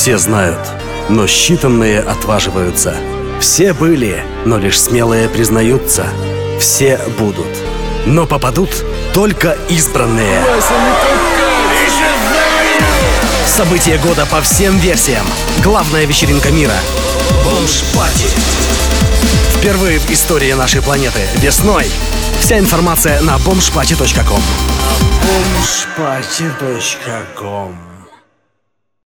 Все знают, но считанные отваживаются. Все были, но лишь смелые признаются. Все будут, но попадут только избранные. События года по всем версиям. Главная вечеринка мира. Бомж-пати. Впервые в истории нашей планеты. Весной. Вся информация на бомжпати.ком. Бомжпати.ком